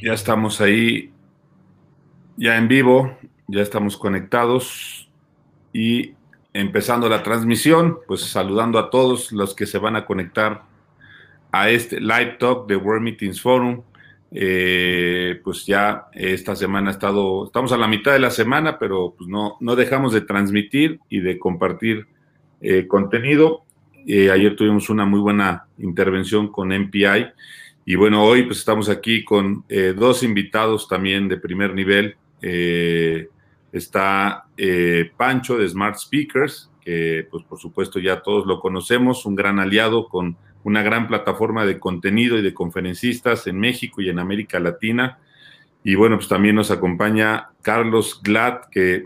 Ya estamos ahí, ya en vivo, ya estamos conectados y empezando la transmisión, pues saludando a todos los que se van a conectar a este live talk de World Meetings Forum. Eh, pues ya esta semana ha estado, estamos a la mitad de la semana, pero pues no, no dejamos de transmitir y de compartir eh, contenido. Eh, ayer tuvimos una muy buena intervención con MPI y bueno, hoy pues estamos aquí con eh, dos invitados también de primer nivel. Eh, está eh, Pancho de Smart Speakers, que pues por supuesto ya todos lo conocemos, un gran aliado con una gran plataforma de contenido y de conferencistas en México y en América Latina. Y bueno, pues también nos acompaña Carlos Glad, que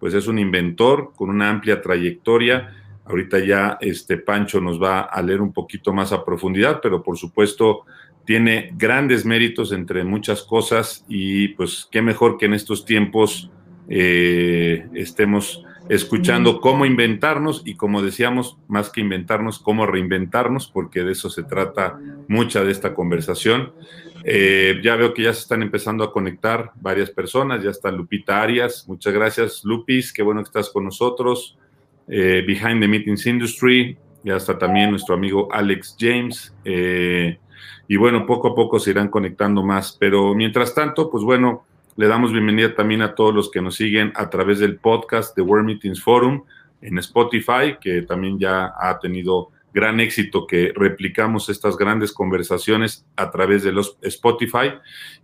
pues es un inventor con una amplia trayectoria Ahorita ya este Pancho nos va a leer un poquito más a profundidad, pero por supuesto tiene grandes méritos entre muchas cosas y pues qué mejor que en estos tiempos eh, estemos escuchando cómo inventarnos y como decíamos, más que inventarnos, cómo reinventarnos, porque de eso se trata mucha de esta conversación. Eh, ya veo que ya se están empezando a conectar varias personas, ya está Lupita Arias, muchas gracias Lupis, qué bueno que estás con nosotros. Eh, Behind the Meetings Industry, ya está también nuestro amigo Alex James. Eh, y bueno, poco a poco se irán conectando más. Pero mientras tanto, pues bueno, le damos bienvenida también a todos los que nos siguen a través del podcast de World Meetings Forum en Spotify, que también ya ha tenido gran éxito que replicamos estas grandes conversaciones a través de los Spotify.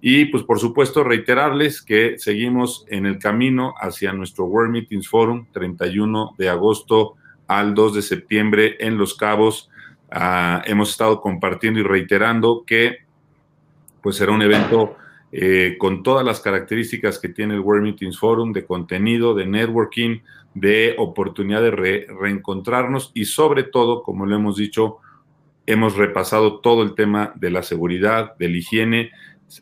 Y pues por supuesto reiterarles que seguimos en el camino hacia nuestro World Meetings Forum 31 de agosto al 2 de septiembre en Los Cabos. Ah, hemos estado compartiendo y reiterando que pues será un evento eh, con todas las características que tiene el World Meetings Forum de contenido, de networking, de oportunidad de reencontrarnos y sobre todo, como lo hemos dicho, hemos repasado todo el tema de la seguridad, de la higiene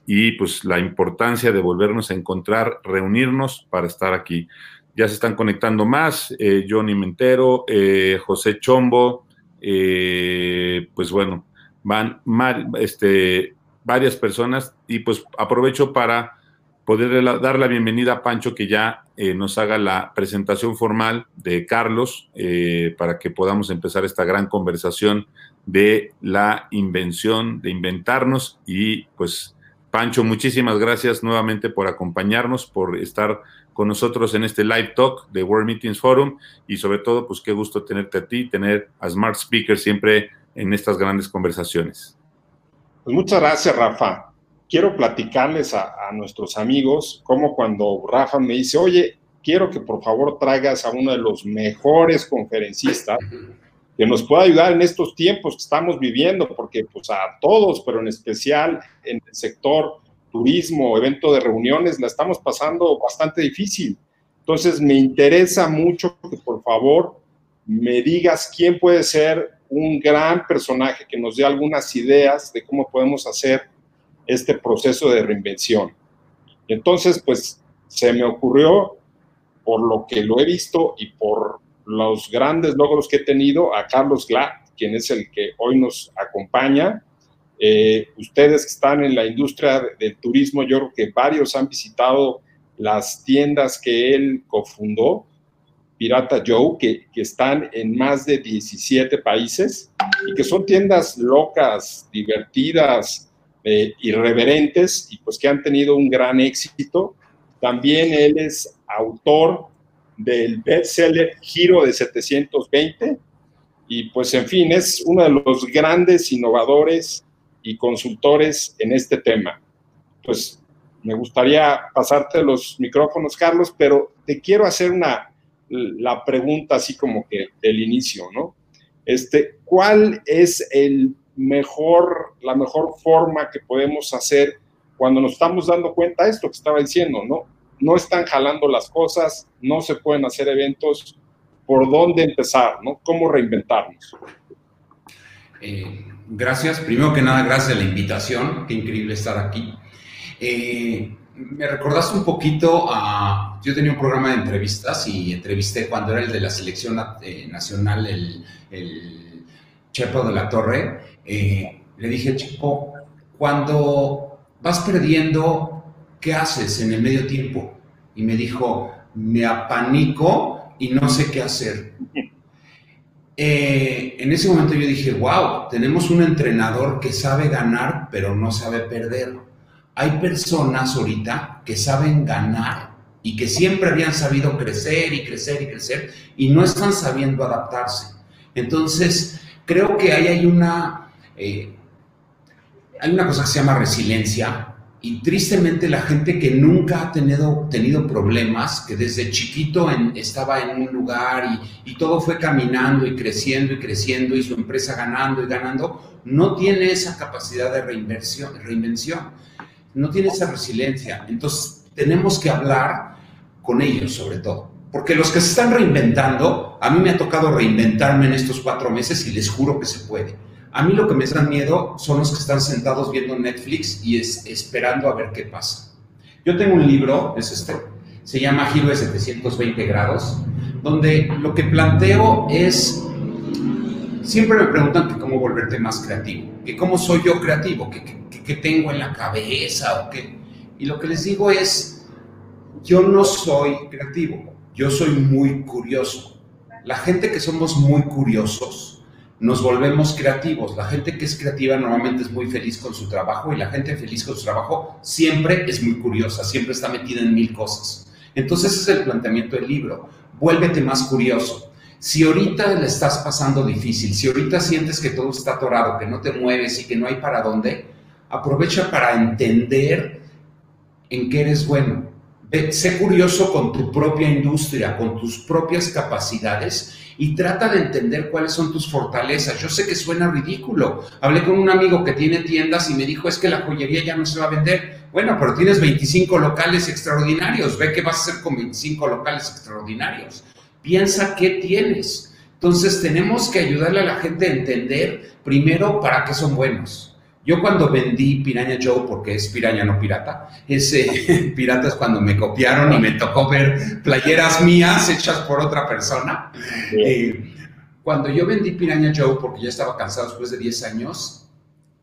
y pues la importancia de volvernos a encontrar, reunirnos para estar aquí. Ya se están conectando más, eh, Johnny Mentero, eh, José Chombo, pues bueno, van este, varias personas y pues aprovecho para poder dar la bienvenida a Pancho que ya eh, nos haga la presentación formal de Carlos eh, para que podamos empezar esta gran conversación de la invención, de inventarnos y pues Pancho, muchísimas gracias nuevamente por acompañarnos, por estar con nosotros en este live talk de World Meetings Forum y sobre todo pues qué gusto tenerte a ti, tener a Smart Speaker siempre en estas grandes conversaciones. Pues muchas gracias, Rafa. Quiero platicarles a, nuestros amigos cómo cuando Rafa me dice, oye, quiero que por favor traigas a uno de los mejores conferencistas que nos pueda ayudar en estos tiempos que estamos viviendo, porque pues a todos, pero en especial en el sector turismo, evento de reuniones, la estamos pasando bastante difícil. Entonces me interesa mucho que por favor me digas quién puede ser un gran personaje que nos dé algunas ideas de cómo podemos hacer este proceso de reinvención. entonces, pues se me ocurrió, por lo que lo he visto y por los grandes logros que he tenido, a Carlos Glad, quien es el que hoy nos acompaña. Eh, ustedes que están en la industria del turismo, yo creo que varios han visitado las tiendas que él cofundó Pirata Joe, que, están en más de 17 países y que son tiendas locas, divertidas, eh, irreverentes y pues que han tenido un gran éxito. También él es autor del bestseller Giro de 720 y pues en fin, es uno de los grandes innovadores y consultores en este tema. Pues me gustaría pasarte los micrófonos, Carlos, pero te quiero hacer una, la pregunta así como que del inicio, ¿no? Este, ¿cuál es el mejor, la mejor forma que podemos hacer cuando nos estamos dando cuenta de esto que estaba diciendo, ¿no? No están jalando las cosas, no se pueden hacer eventos, ¿por dónde empezar, ¿no? ¿Cómo reinventarnos? Eh, gracias, primero que nada, gracias a la invitación, qué increíble estar aquí. Eh, me recordaste un poquito a... Yo tenía un programa de entrevistas y entrevisté cuando era el de la selección eh, nacional, el, Chepo de la Torre. Eh, le dije, Chepo, cuando vas perdiendo, ¿qué haces en el medio tiempo? Y me dijo, me apanico y no sé qué hacer. Eh, en ese momento yo dije, wow, tenemos un entrenador que sabe ganar, pero no sabe perder. Hay personas ahorita que saben ganar y que siempre habían sabido crecer y crecer y crecer y no están sabiendo adaptarse. Entonces, creo que ahí hay una, eh, hay una cosa que se llama resiliencia y tristemente la gente que nunca ha tenido, tenido problemas, que desde chiquito estaba en un lugar y, todo fue caminando y creciendo y creciendo y su empresa ganando y ganando, no tiene esa capacidad de reinversión, reinvención, no tiene esa resiliencia. Entonces tenemos que hablar con ellos sobre todo. Porque los que se están reinventando, a mí me ha tocado reinventarme en estos cuatro meses y les juro que se puede a mí lo que me da miedo son los que están sentados viendo Netflix y es, esperando a ver qué pasa. Yo tengo un libro, es este, se llama Giro de 720 grados, donde lo que planteo es, siempre me preguntan que cómo volverte más creativo, que cómo soy yo creativo, que, tengo en la cabeza o qué. Y lo que les digo es, yo no soy creativo, yo soy muy curioso. La gente que somos muy curiosos, nos volvemos creativos. La gente que es creativa normalmente es muy feliz con su trabajo y la gente feliz con su trabajo siempre es muy curiosa, siempre está metida en mil cosas. Entonces ese es el planteamiento del libro. Vuélvete más curioso. Si ahorita le estás pasando difícil, si ahorita sientes que todo está atorado, que no te mueves y que no hay para dónde, aprovecha para entender en qué eres bueno. Sé curioso con tu propia industria, con tus propias capacidades y trata de entender cuáles son tus fortalezas. Yo sé que suena ridículo. Hablé con un amigo que tiene tiendas y me dijo, es que la joyería ya no se va a vender. Bueno, pero tienes 25 locales extraordinarios. Ve qué vas a hacer con 25 locales extraordinarios. Piensa qué tienes. Entonces tenemos que ayudarle a la gente a entender primero para qué son buenos. Yo cuando vendí Piraña Joe, porque es piraña no pirata, ese pirata es cuando me copiaron y me tocó ver playeras mías hechas por otra persona. Eh, cuando yo vendí Piraña Joe, porque ya estaba cansado después de 10 años,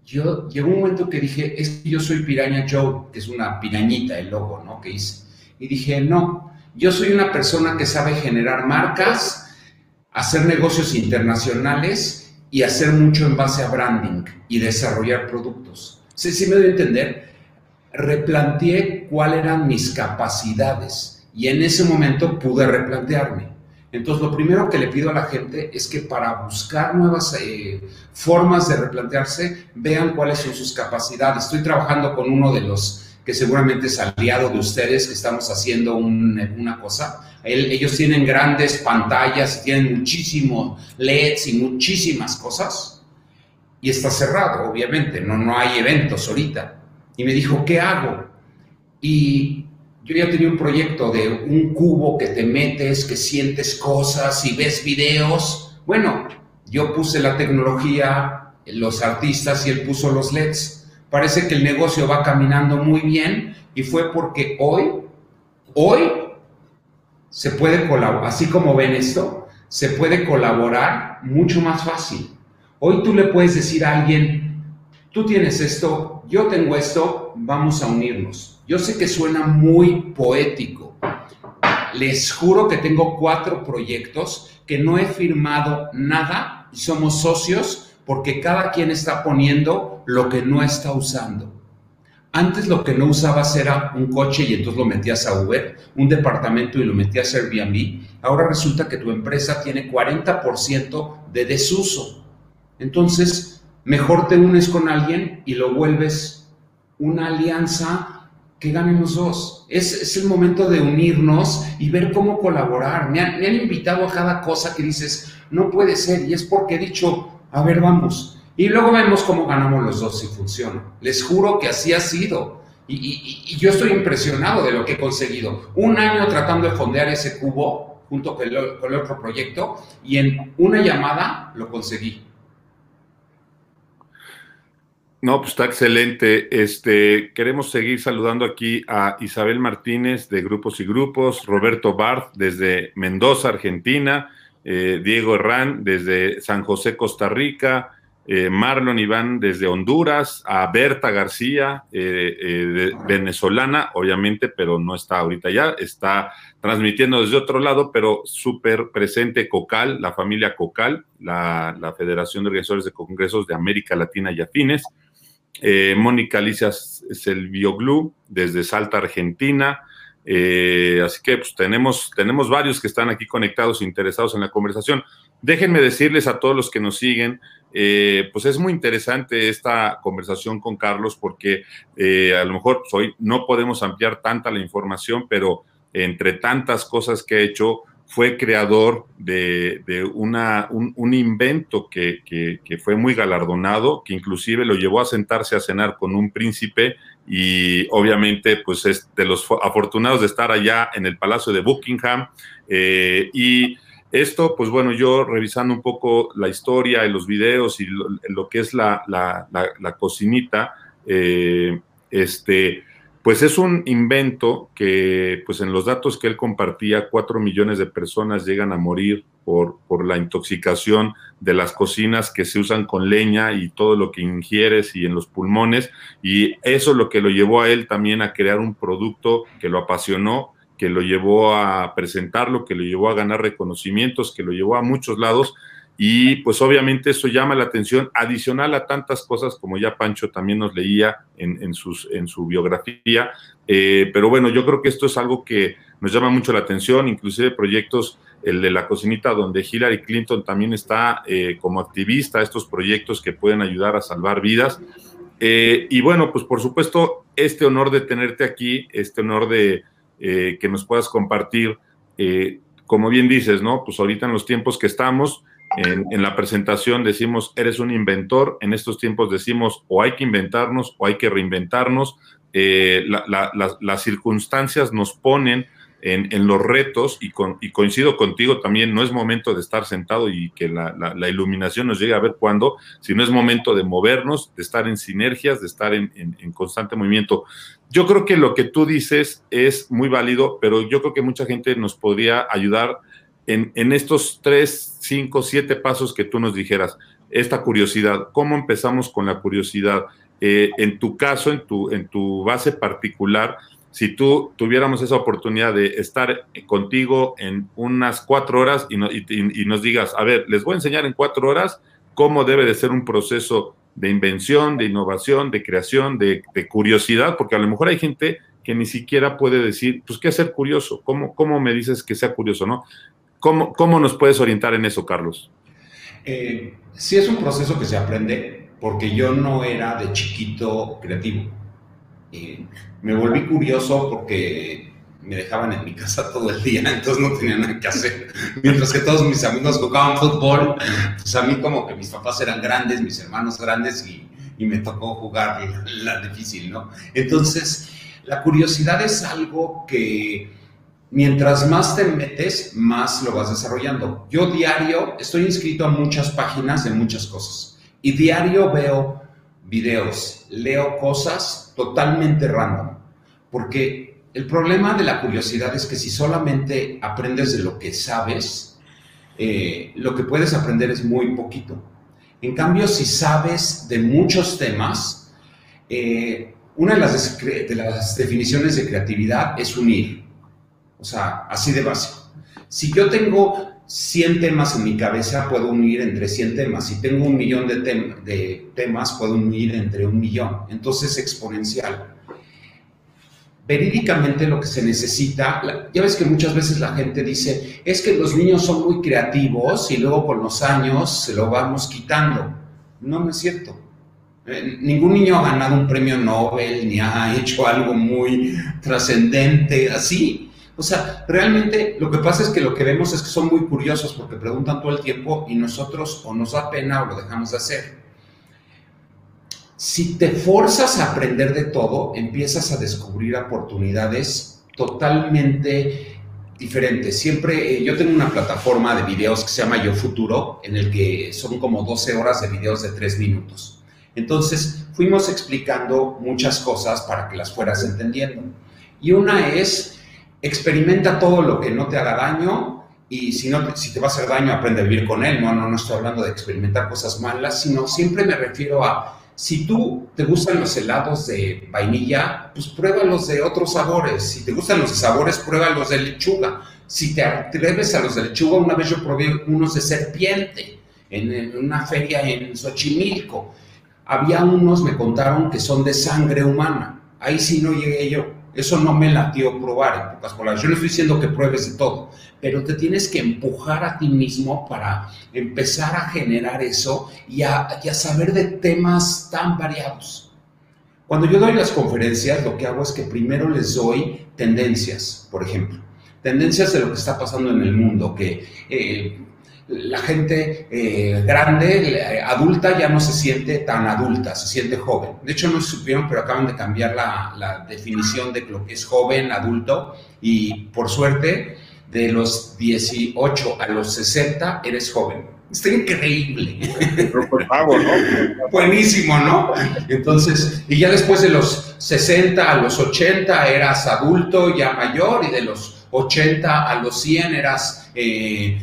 yo llegó un momento que dije, es que yo soy Piraña Joe, que es una pirañita el logo, ¿no? Que hice. Y dije, no, yo soy una persona que sabe generar marcas, hacer negocios internacionales y hacer mucho en base a branding y desarrollar productos. Sí, sí me doy a entender. Replanteé cuáles eran mis capacidades y en ese momento pude replantearme. Entonces, lo primero que le pido a la gente es que para buscar nuevas eh, formas de replantearse, vean cuáles son sus capacidades. Estoy trabajando con uno de los que seguramente es aliado de ustedes, que estamos haciendo una cosa. ellos tienen grandes pantallas, tienen muchísimos LEDs y muchísimas cosas. Y está cerrado, obviamente, no, no hay eventos ahorita. Y me dijo, ¿qué hago? Y yo ya tenía un proyecto de un cubo que te metes, que sientes cosas y ves videos. Bueno, yo puse la tecnología, los artistas y él puso los LEDs parece que el negocio va caminando muy bien y fue porque hoy, hoy se puede colaborar, así como ven esto, se puede colaborar mucho más fácil. Hoy tú le puedes decir a alguien, tú tienes esto, yo tengo esto, vamos a unirnos. Yo sé que suena muy poético. Les juro que tengo cuatro proyectos que no he firmado nada y somos socios porque cada quien está poniendo lo que no está usando. Antes lo que no usabas era un coche y entonces lo metías a Uber, un departamento y lo metías a Airbnb. Ahora resulta que tu empresa tiene 40% de desuso. Entonces, mejor te unes con alguien y lo vuelves una alianza que ganen los dos. Es, el momento de unirnos y ver cómo colaborar. Me han, me han invitado a cada cosa que dices, no puede ser, y es porque he dicho, a ver, vamos. Y luego vemos cómo ganamos los dos si funciona. Les juro que así ha sido. Y, yo estoy impresionado de lo que he conseguido. Un año tratando de fondear ese cubo junto con el, otro proyecto y en una llamada lo conseguí. No, pues está excelente. Este, queremos seguir saludando aquí a Isabel Martínez de Grupos y Grupos, Roberto Barth desde Mendoza, Argentina, eh, Diego Herrán desde San José, Costa Rica, eh, Marlon Iván desde Honduras, a Berta García, eh, venezolana, obviamente, pero no está ahorita ya, está transmitiendo desde otro lado, pero súper presente Cocal, la familia Cocal, la, Federación de Organizadores de Congresos de América Latina y Afines. Mónica Alicia Selvioglu, desde Salta, Argentina. Así que pues, tenemos, tenemos varios que están aquí conectados, interesados en la conversación. Déjenme decirles a todos los que nos siguen, eh, pues es muy interesante esta conversación con Carlos porque eh, a lo mejor hoy no podemos ampliar tanta la información, pero entre tantas cosas que ha hecho, fue creador de, una, un, invento que, que, fue muy galardonado, que inclusive lo llevó a sentarse a cenar con un príncipe y obviamente pues es de los afortunados de estar allá en el Palacio de Buckingham eh, y esto, pues bueno, yo revisando un poco la historia y los videos y lo, que es la, cocinita, eh, este, pues es un invento que, pues en los datos que él compartía, cuatro millones de personas llegan a morir por, por la intoxicación de las cocinas que se usan con leña y todo lo que ingieres y en los pulmones. Y eso es lo que lo llevó a él también a crear un producto que lo apasionó que lo llevó a presentarlo, que lo llevó a ganar reconocimientos, que lo llevó a muchos lados. Y pues obviamente eso llama la atención, adicional a tantas cosas como ya Pancho también nos leía en, sus, en su biografía. Eh, pero bueno, yo creo que esto es algo que nos llama mucho la atención, inclusive proyectos, el de la cocinita, donde Hillary Clinton también está eh, como activista, estos proyectos que pueden ayudar a salvar vidas. Eh, y bueno, pues por supuesto, este honor de tenerte aquí, este honor de, eh, que nos puedas compartir. Como bien dices, ¿no? Pues ahorita en los tiempos que estamos, en, la presentación decimos, eres un inventor, en estos tiempos decimos, o hay que inventarnos o hay que reinventarnos. Las circunstancias nos ponen en, los retos y, coincido contigo también, no es momento de estar sentado y que la, iluminación nos llegue a ver cuándo, sino es momento de movernos, de estar en sinergias, de estar en, constante movimiento. Yo creo que lo que tú dices es muy válido, pero yo creo que mucha gente nos podría ayudar en, estos tres, cinco, siete pasos que tú nos dijeras. Esta curiosidad, ¿cómo empezamos con la curiosidad? Eh, en tu caso, en tu, en tu base particular, si tú tuviéramos esa oportunidad de estar contigo en unas cuatro horas y, nos digas, a ver, les voy a enseñar en cuatro horas cómo debe de ser un proceso de invención, de innovación, de creación, de, curiosidad, porque a lo mejor hay gente que ni siquiera puede decir, pues, ¿qué es ser curioso? ¿Cómo, cómo me dices que sea curioso, no? ¿Cómo, ¿Cómo nos puedes orientar en eso, Carlos? Eh, sí es un proceso que se aprende, porque yo no era de chiquito creativo me volví curioso porque me dejaban en mi casa todo el día, entonces no tenía nada que hacer. Mientras que todos mis amigos jugaban fútbol, pues a mí como que mis papás eran grandes, mis hermanos grandes y, y me tocó jugar la, difícil, ¿no? Entonces, la curiosidad es algo que mientras más te metes, más lo vas desarrollando. Yo diario estoy inscrito a muchas páginas de muchas cosas y diario veo videos, leo cosas totalmente random, porque el problema de la curiosidad es que si solamente aprendes de lo que sabes, eh, lo que puedes aprender es muy poquito. En cambio, si sabes de muchos temas, eh, una de las, de las definiciones de creatividad es unir, o sea, así de básico. Si yo tengo 100 temas en mi cabeza, puedo unir entre 100 temas. Si tengo un millón de, temas, puedo unir entre un millón. Entonces, es exponencial. Verídicamente lo que se necesita, ya ves que muchas veces la gente dice, es que los niños son muy creativos y luego con los años se lo vamos quitando. No, no es cierto. Eh, ningún niño ha ganado un premio Nobel ni ha hecho algo muy trascendente así. O sea, realmente lo que pasa es que lo que vemos es que son muy curiosos porque preguntan todo el tiempo y nosotros o nos da pena o lo dejamos de hacer. Si te forzas a aprender de todo, empiezas a descubrir oportunidades totalmente diferentes. Siempre, eh, yo tengo una plataforma de videos que se llama Yo Futuro, en el que son como 12 horas de videos de 3 minutos. Entonces, fuimos explicando muchas cosas para que las fueras entendiendo. Y una es experimenta todo lo que no te haga daño y si, no, si te va a hacer daño, aprende a vivir con él. No, no, no estoy hablando de experimentar cosas malas, sino siempre me refiero a, si tú te gustan los helados de vainilla, pues pruébalos de otros sabores. Si te gustan los de sabores, pruébalos de lechuga. Si te atreves a los de lechuga, una vez yo probé unos de serpiente en, una feria en Xochimilco. Había unos, me contaron, que son de sangre humana. Ahí sí no llegué yo. Eso no me latió probar, en pocas palabras. Yo no estoy diciendo que pruebes de todo, pero te tienes que empujar a ti mismo para empezar a generar eso y a, saber de temas tan variados. Cuando yo doy las conferencias, lo que hago es que primero les doy tendencias, por ejemplo. Tendencias de lo que está pasando en el mundo, que eh, la gente eh, grande, eh, adulta, ya no se siente tan adulta, se siente joven. De hecho, no supieron, pero acaban de cambiar la, definición de lo que es joven, adulto, y por suerte, de los 18 a los 60 eres joven. Está increíble. Por favor, ¿no? Buenísimo, ¿no? Entonces, y ya después de los 60 a los 80 eras adulto, ya mayor, y de los 80 a los 100 eras eh,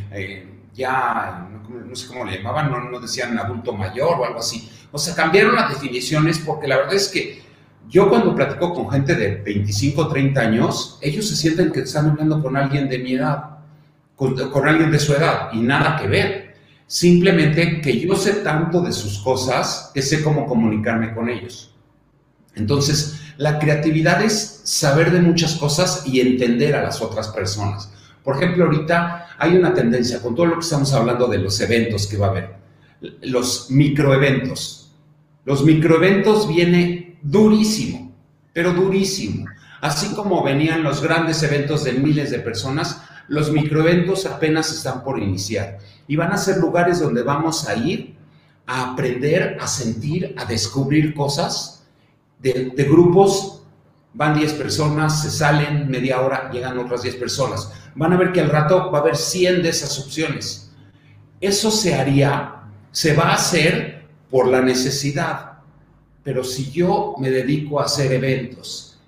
ya, no, sé cómo le llamaban, no, no decían adulto mayor o algo así. O sea, cambiaron las definiciones porque la verdad es que yo cuando platico con gente de 25 o 30 años, ellos se sienten que están hablando con alguien de mi edad, con, con, alguien de su edad, y nada que ver. Simplemente que yo sé tanto de sus cosas que sé cómo comunicarme con ellos. Entonces, la creatividad es saber de muchas cosas y entender a las otras personas. Por ejemplo, ahorita hay una tendencia con todo lo que estamos hablando de los eventos que va a haber, los microeventos. Los microeventos viene durísimo, pero durísimo. Así como venían los grandes eventos de miles de personas, los microeventos apenas están por iniciar y van a ser lugares donde vamos a ir a aprender, a sentir, a descubrir cosas de, de grupos van 10 personas, se salen media hora, llegan otras 10 personas. Van a ver que al rato va a haber 100 de esas opciones. Eso se haría, se va a hacer por la necesidad. Pero si yo me dedico a hacer eventos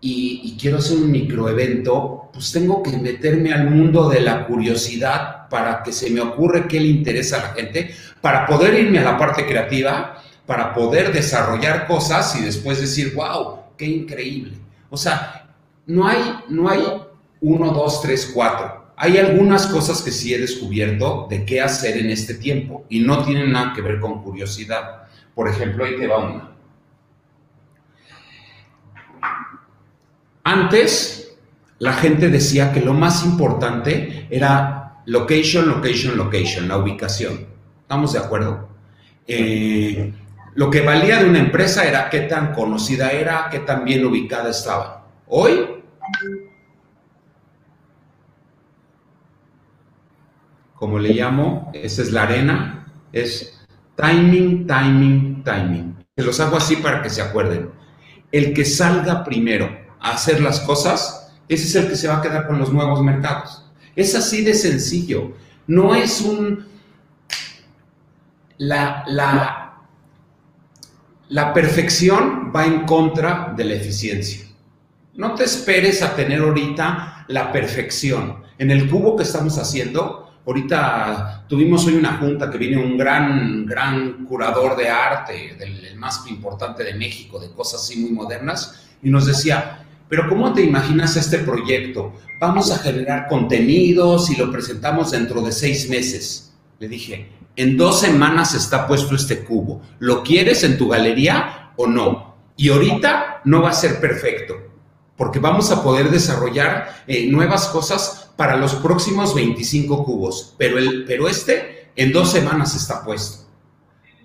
y, quiero hacer un microevento, pues tengo que meterme al mundo de la curiosidad para que se me ocurre qué le interesa a la gente, para poder irme a la parte creativa, para poder desarrollar cosas y después decir, wow, qué increíble. O sea, no hay, no hay uno, dos, tres, cuatro. Hay algunas cosas que sí he descubierto de qué hacer en este tiempo y no tienen nada que ver con curiosidad. Por ejemplo, ahí te va una. Antes, la gente decía que lo más importante era location, location, location, la ubicación. ¿Estamos de acuerdo? Eh, lo que valía de una empresa era qué tan conocida era, qué tan bien ubicada estaba. Hoy, como le llamo, esa es la arena, es timing, timing, timing. Se los hago así para que se acuerden. El que salga primero a hacer las cosas, ese es el que se va a quedar con los nuevos mercados. Es así de sencillo. No es un... La, la, la perfección va en contra de la eficiencia. No te esperes a tener ahorita la perfección. En el cubo que estamos haciendo, ahorita tuvimos hoy una junta que viene un gran, gran curador de arte, del más importante de México, de cosas así muy modernas, y nos decía, pero ¿cómo te imaginas este proyecto? Vamos a generar contenidos y lo presentamos dentro de seis meses. Le dije, en dos semanas está puesto este cubo. ¿Lo quieres en tu galería o no? Y ahorita no va a ser perfecto, porque vamos a poder desarrollar eh, nuevas cosas para los próximos 25 cubos, pero, el, pero este en dos semanas está puesto.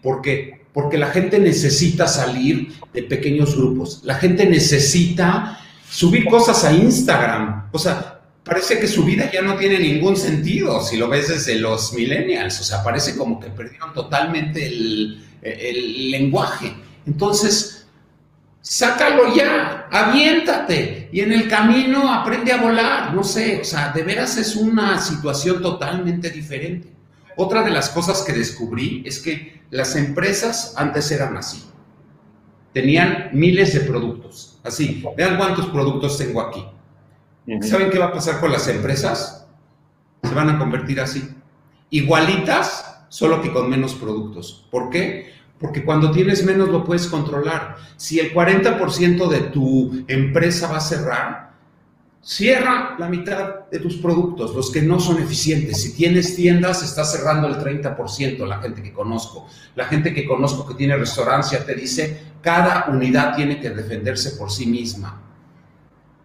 ¿Por qué? Porque la gente necesita salir de pequeños grupos, la gente necesita subir cosas a Instagram. O sea, parece que su vida ya no tiene ningún sentido si lo ves desde los millennials, o sea, parece como que perdieron totalmente el, lenguaje. Entonces, sácalo ya, aviéntate y en el camino aprende a volar, no sé, o sea, de veras es una situación totalmente diferente. Otra de las cosas que descubrí es que las empresas antes eran así. Tenían miles de productos, así. Vean cuántos productos tengo aquí ¿Saben qué va a pasar con las empresas? se van a convertir así. Igualitas, solo que con menos productos. ¿Por qué? Porque cuando tienes menos lo puedes controlar. Si el 40% de tu empresa va a cerrar, cierra la mitad de tus productos, los que no son eficientes. Si tienes tiendas, estás cerrando el 30%, la gente que conozco. La gente que conozco que tiene restaurancia te dice, cada unidad tiene que defenderse por sí misma.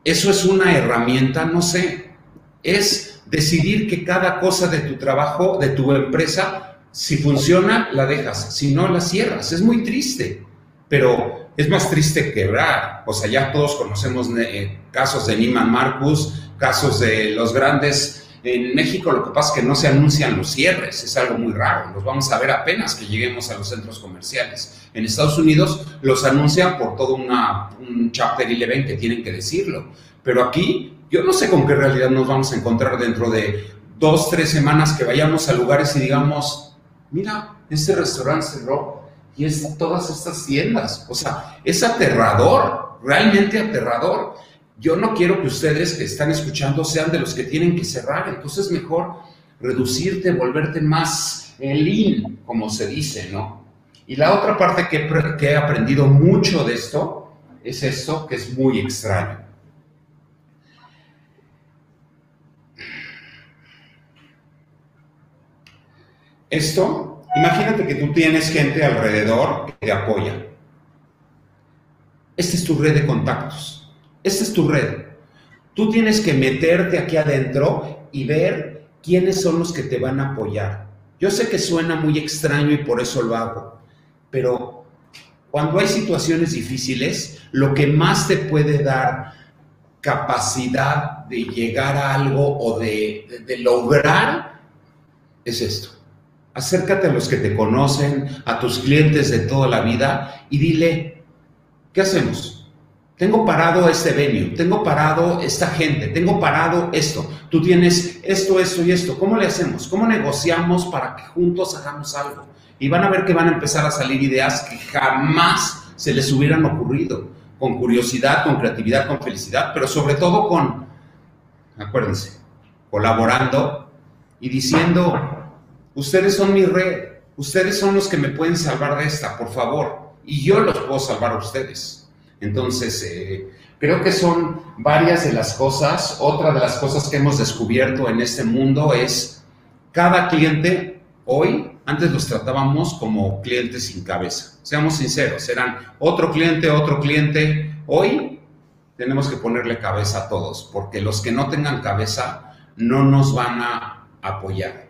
Eso es una herramienta, no sé, es decidir que cada cosa de tu trabajo, de tu empresa, si funciona, la dejas, si no, la cierras. Es muy triste, pero es más triste quebrar. O sea, ya todos conocemos eh, casos de Niman Marcus, casos de los grandes. En México lo que pasa es que no se anuncian los cierres, es algo muy raro. Los vamos a ver apenas que lleguemos a los centros comerciales. En Estados Unidos los anuncian por todo un chapter 11 que tienen que decirlo. Pero aquí yo no sé con qué realidad nos vamos a encontrar dentro de dos, tres semanas que vayamos a lugares y digamos, mira, este restaurante cerró, y es todas estas tiendas. O sea, es aterrador, realmente aterrador. Yo no quiero que ustedes que están escuchando sean de los que tienen que cerrar, entonces mejor reducirte, volverte más lean, como se dice, ¿no? Y la otra parte que, que he aprendido mucho de esto es esto que es muy extraño. Esto Imagínate que tú tienes gente alrededor que te apoya. Esta es tu red de contactos. Esta es tu red. Tú tienes que meterte aquí adentro y ver quiénes son los que te van a apoyar. Yo sé que suena muy extraño y por eso lo hago, pero cuando hay situaciones difíciles, lo que más te puede dar capacidad de llegar a algo o de, de lograr es esto acércate a los que te conocen, a tus clientes de toda la vida y dile, ¿qué hacemos? Tengo parado este venue, tengo parado esta gente, tengo parado esto. Tú tienes esto, esto y esto. ¿Cómo le hacemos? ¿Cómo negociamos para que juntos hagamos algo? Y van a ver que van a empezar a salir ideas que jamás se les hubieran ocurrido. Con curiosidad, con creatividad, con felicidad, pero sobre todo con, acuérdense, colaborando y diciendo, Ustedes son mi red. Ustedes son los que me pueden salvar de esta, por favor. Y yo los puedo salvar a ustedes. Entonces, eh, creo que son varias de las cosas. Otra de las cosas que hemos descubierto en este mundo es cada cliente hoy, antes los tratábamos como clientes sin cabeza. Seamos sinceros, eran otro cliente, otro cliente. Hoy tenemos que ponerle cabeza a todos, porque los que no tengan cabeza no nos van a apoyar.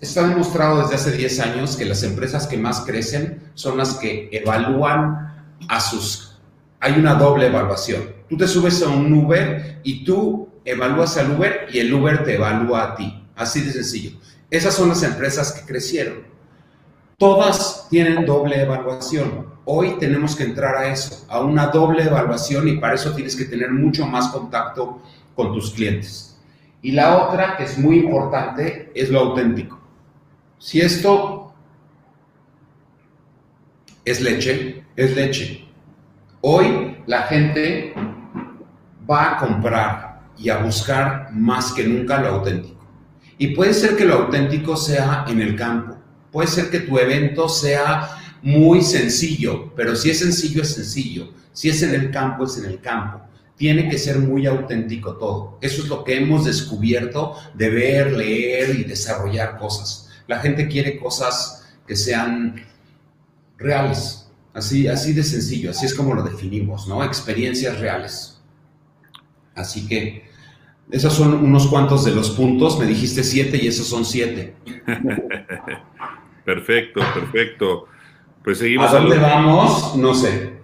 Está demostrado desde hace 10 años que las empresas que más crecen son las que evalúan a sus... Hay una doble evaluación. Tú te subes a un Uber y tú evalúas al Uber y el Uber te evalúa a ti. Así de sencillo. Esas son las empresas que crecieron. Todas tienen doble evaluación. Hoy tenemos que entrar a eso, a una doble evaluación y para eso tienes que tener mucho más contacto con tus clientes. Y la otra, que es muy importante, es lo auténtico. Si esto es leche, es leche. Hoy la gente va a comprar y a buscar más que nunca lo auténtico. Y puede ser que lo auténtico sea en el campo. Puede ser que tu evento sea muy sencillo, pero si es sencillo, es sencillo. Si es en el campo, es en el campo tiene que ser muy auténtico todo. Eso es lo que hemos descubierto de ver, leer y desarrollar cosas. La gente quiere cosas que sean reales, así, así de sencillo, así es como lo definimos, ¿no? Experiencias reales. Así que esos son unos cuantos de los puntos. Me dijiste siete y esos son siete. perfecto, perfecto. Pues seguimos. ¿A dónde vamos? No sé.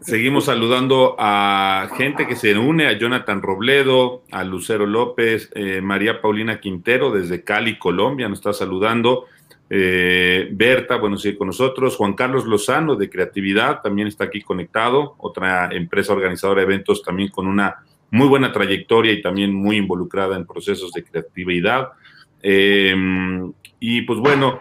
Seguimos saludando a gente que se une, a Jonathan Robledo, a Lucero López, eh, María Paulina Quintero desde Cali, Colombia, nos está saludando. Eh, Berta, bueno, sigue con nosotros. Juan Carlos Lozano de Creatividad también está aquí conectado, otra empresa organizadora de eventos también con una muy buena trayectoria y también muy involucrada en procesos de creatividad. Eh, y pues bueno,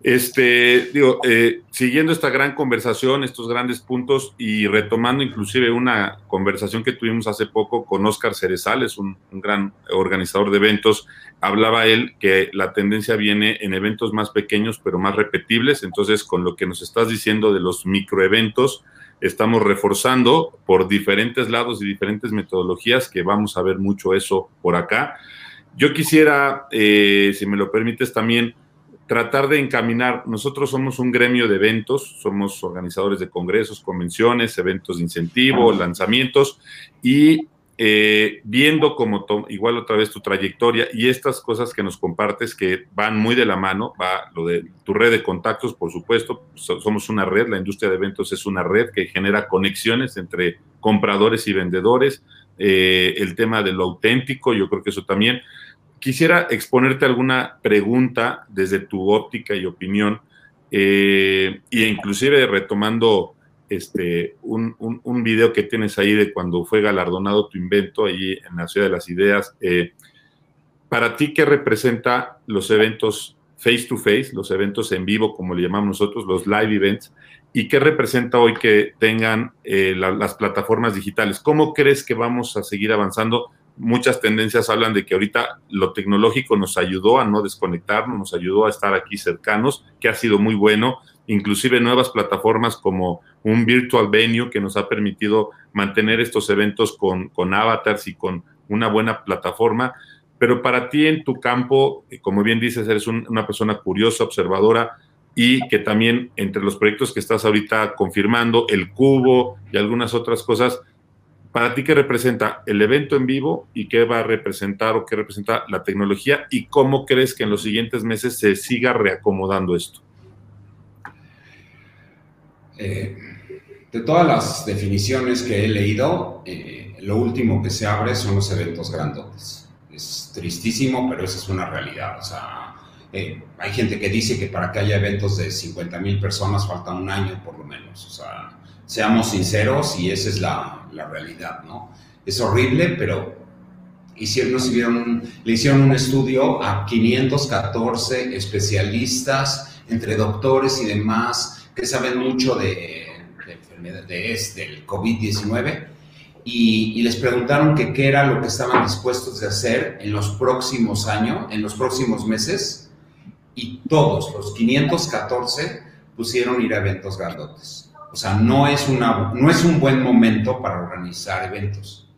Este, digo, eh, siguiendo esta gran conversación, estos grandes puntos y retomando inclusive una conversación que tuvimos hace poco con Oscar Cerezales, un, un gran organizador de eventos, hablaba él que la tendencia viene en eventos más pequeños pero más repetibles, entonces con lo que nos estás diciendo de los microeventos, estamos reforzando por diferentes lados y diferentes metodologías que vamos a ver mucho eso por acá. Yo quisiera, eh, si me lo permites también, tratar de encaminar, nosotros somos un gremio de eventos, somos organizadores de congresos, convenciones, eventos de incentivo, lanzamientos y eh, viendo como igual otra vez tu trayectoria y estas cosas que nos compartes que van muy de la mano, va lo de tu red de contactos, por supuesto, somos una red, la industria de eventos es una red que genera conexiones entre compradores y vendedores, eh, el tema de lo auténtico, yo creo que eso también, quisiera exponerte alguna pregunta desde tu óptica y opinión, eh, e inclusive retomando este, un, un, video que tienes ahí de cuando fue galardonado tu invento ahí en la Ciudad de las Ideas. Eh, para ti, ¿qué representa los eventos face to face, los eventos en vivo, como le llamamos nosotros, los live events? ¿Y qué representa hoy que tengan eh, las plataformas digitales? ¿Cómo crees que vamos a seguir avanzando? Muchas tendencias hablan de que ahorita lo tecnológico nos ayudó a no desconectarnos, nos ayudó a estar aquí cercanos, que ha sido muy bueno, inclusive nuevas plataformas como un virtual venue que nos ha permitido mantener estos eventos con, con avatars y con una buena plataforma. Pero para ti en tu campo, eh, como bien dices, eres una persona curiosa, observadora, y que también entre los proyectos que estás ahorita confirmando, el cubo y algunas otras cosas, para ti, ¿qué representa el evento en vivo y qué va a representar o qué representa la tecnología y cómo crees que en los siguientes meses se siga reacomodando esto? Eh, de todas las definiciones que he leído, eh, lo último que se abre son los eventos grandotes. Es tristísimo, pero esa es una realidad. O sea, eh, hay gente que dice que para que haya eventos de 50 mil personas falta un año por lo menos. O sea, seamos sinceros y esa es la, la realidad, ¿no? Es horrible, pero hicieron, le hicieron un estudio a 514 especialistas, entre doctores y demás, que saben mucho de, de, de este, del COVID-19, y, les preguntaron qué era lo que estaban dispuestos a hacer en los próximos años, en los próximos meses, y todos, los 514, pusieron ir a eventos grandotes. O sea, no es, una, no es un buen momento para organizar eventos.